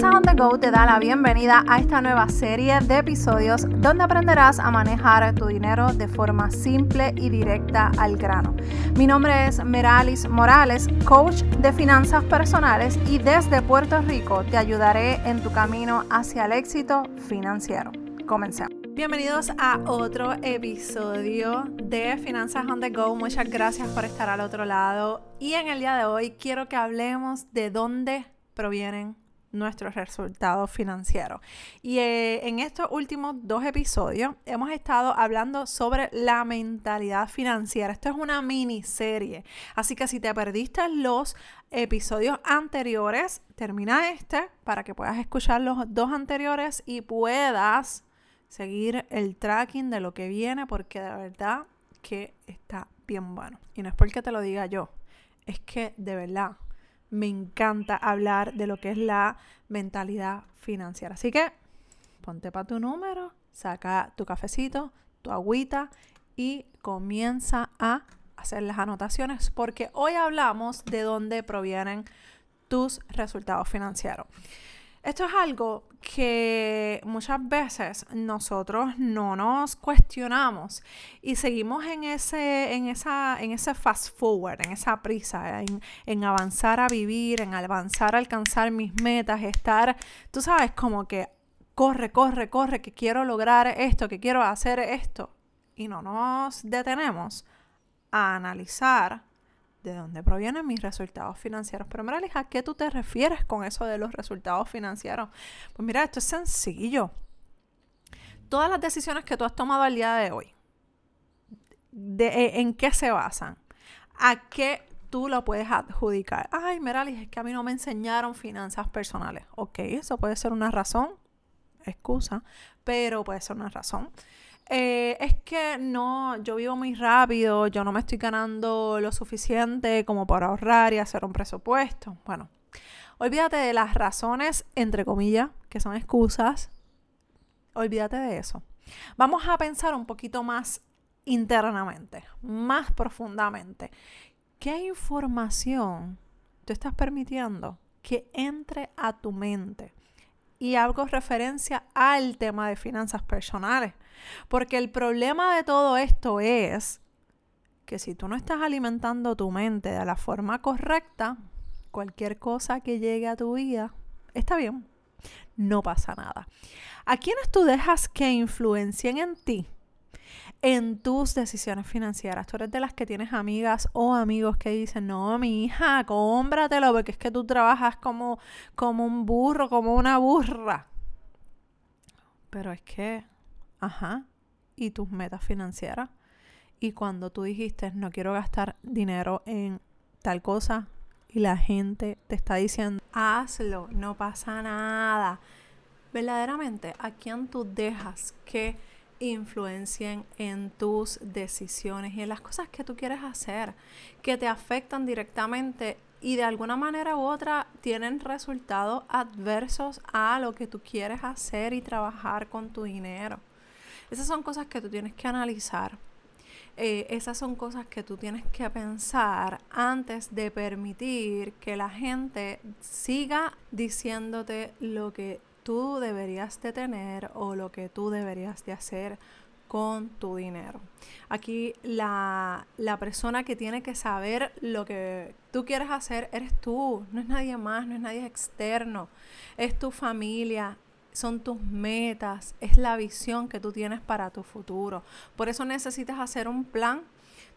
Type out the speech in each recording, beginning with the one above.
Finanzas on the Go te da la bienvenida a esta nueva serie de episodios donde aprenderás a manejar tu dinero de forma simple y directa al grano. Mi nombre es Meralis Morales, coach de finanzas personales y desde Puerto Rico te ayudaré en tu camino hacia el éxito financiero. Comencemos. Bienvenidos a otro episodio de Finanzas on the Go. Muchas gracias por estar al otro lado. Y en el día de hoy quiero que hablemos de dónde provienen nuestros resultados financieros. Y eh, en estos últimos dos episodios hemos estado hablando sobre la mentalidad financiera. Esto es una miniserie. Así que si te perdiste los episodios anteriores, termina este para que puedas escuchar los dos anteriores y puedas seguir el tracking de lo que viene porque de verdad que está bien bueno. Y no es porque te lo diga yo, es que de verdad me encanta hablar de lo que es la mentalidad financiera. Así que ponte para tu número, saca tu cafecito, tu agüita y comienza a hacer las anotaciones porque hoy hablamos de dónde provienen tus resultados financieros. Esto es algo que muchas veces nosotros no nos cuestionamos y seguimos en ese, en esa, en ese fast forward, en esa prisa, en, en avanzar a vivir, en avanzar a alcanzar mis metas, estar, tú sabes, como que corre, corre, corre, que quiero lograr esto, que quiero hacer esto. Y no nos detenemos a analizar de dónde provienen mis resultados financieros. Pero mira, ¿a qué tú te refieres con eso de los resultados financieros? Pues mira, esto es sencillo. Todas las decisiones que tú has tomado al día de hoy, de, eh, ¿en qué se basan? ¿A qué tú lo puedes adjudicar? Ay, mira, es que a mí no me enseñaron finanzas personales. Ok, eso puede ser una razón, excusa, pero puede ser una razón. Eh, es que no, yo vivo muy rápido, yo no me estoy ganando lo suficiente como para ahorrar y hacer un presupuesto. Bueno, olvídate de las razones, entre comillas, que son excusas. Olvídate de eso. Vamos a pensar un poquito más internamente, más profundamente. ¿Qué información tú estás permitiendo que entre a tu mente? Y hago referencia al tema de finanzas personales. Porque el problema de todo esto es que si tú no estás alimentando tu mente de la forma correcta, cualquier cosa que llegue a tu vida está bien, no pasa nada. ¿A quiénes tú dejas que influencien en ti? En tus decisiones financieras. Tú eres de las que tienes amigas o amigos que dicen, no, mi hija, cómpratelo porque es que tú trabajas como, como un burro, como una burra. Pero es que Ajá. ¿Y tus metas financieras? Y cuando tú dijiste, no quiero gastar dinero en tal cosa, y la gente te está diciendo, hazlo, no pasa nada. Verdaderamente, ¿a quién tú dejas que influencien en tus decisiones y en las cosas que tú quieres hacer, que te afectan directamente y de alguna manera u otra tienen resultados adversos a lo que tú quieres hacer y trabajar con tu dinero? Esas son cosas que tú tienes que analizar. Eh, esas son cosas que tú tienes que pensar antes de permitir que la gente siga diciéndote lo que tú deberías de tener o lo que tú deberías de hacer con tu dinero. Aquí la, la, persona que tiene que saber lo que tú quieres hacer eres tú, no es nadie más, no es nadie externo, es tu familia, son tus metas, es la visión que tú tienes para tu futuro. Por eso necesitas hacer un plan,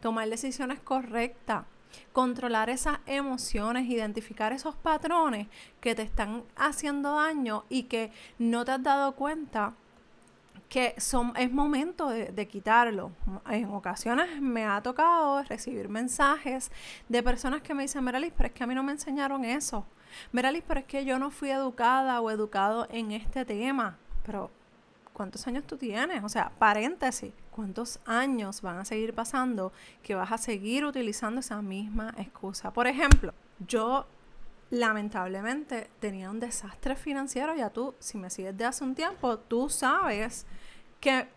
tomar decisiones correctas, controlar esas emociones, identificar esos patrones que te están haciendo daño y que no te has dado cuenta que son, es momento de, de, quitarlo. En ocasiones me ha tocado recibir mensajes de personas que me dicen, Meralis, pero es que a mí no me enseñaron eso. Meralis, pero es que yo no fui educada o educado en este tema. Pero, ¿cuántos años tú tienes? O sea, paréntesis, ¿cuántos años van a seguir pasando que vas a seguir utilizando esa misma excusa? Por ejemplo, yo lamentablemente tenía un desastre financiero. Ya tú, si me sigues de hace un tiempo, tú sabes que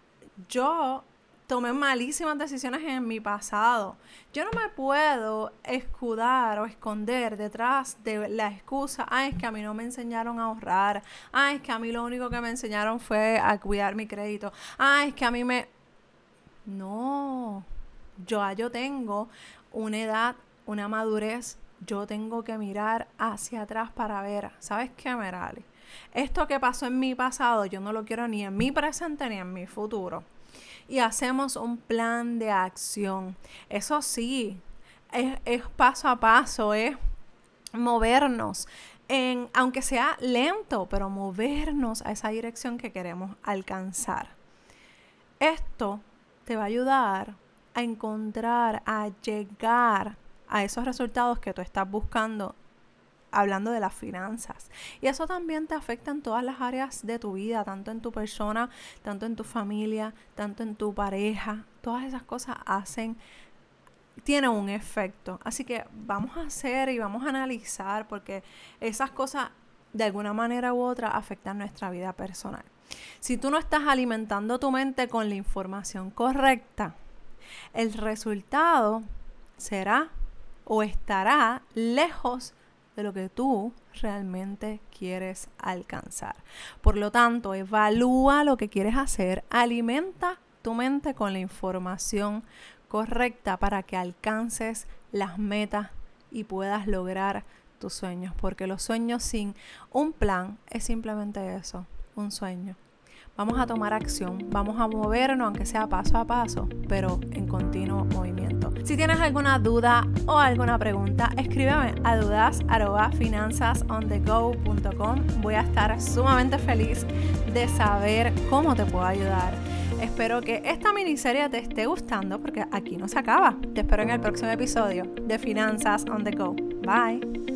yo tomé malísimas decisiones en mi pasado. Yo no me puedo escudar o esconder detrás de la excusa, ah, es que a mí no me enseñaron a ahorrar, ah, es que a mí lo único que me enseñaron fue a cuidar mi crédito, ah, es que a mí me... No, yo, yo tengo una edad, una madurez, yo tengo que mirar hacia atrás para ver, ¿sabes qué, Merali? Esto que pasó en mi pasado, yo no lo quiero ni en mi presente ni en mi futuro y hacemos un plan de acción. Eso sí, es, paso a paso, es movernos. En, aunque sea lento, pero movernos a esa dirección que queremos alcanzar. Esto te va a ayudar a encontrar, a llegar a esos resultados que tú estás buscando hablando de las finanzas. Y eso también te afecta en todas las áreas de tu vida, tanto en tu persona, tanto en tu familia, tanto en tu pareja. Todas esas cosas hacen, tienen un efecto. Así que vamos a hacer y vamos a analizar porque esas cosas de alguna manera u otra afectan nuestra vida personal. Si tú no estás alimentando tu mente con la información correcta, el resultado será o estará lejos de lo que tú realmente quieres alcanzar. Por lo tanto, evalúa lo que quieres hacer, alimenta tu mente con la información correcta para que alcances las metas y puedas lograr tus sueños, porque los sueños sin un plan es simplemente eso, un sueño. Vamos a tomar acción, vamos a movernos, aunque sea paso a paso, pero en continuo movimiento. Si tienes alguna duda o alguna pregunta, escríbeme a dudas.finanzasonthego.com. Voy a estar sumamente feliz de saber cómo te puedo ayudar. Espero que esta miniserie te esté gustando porque aquí no se acaba. Te espero en el próximo episodio de Finanzas on the Go. Bye.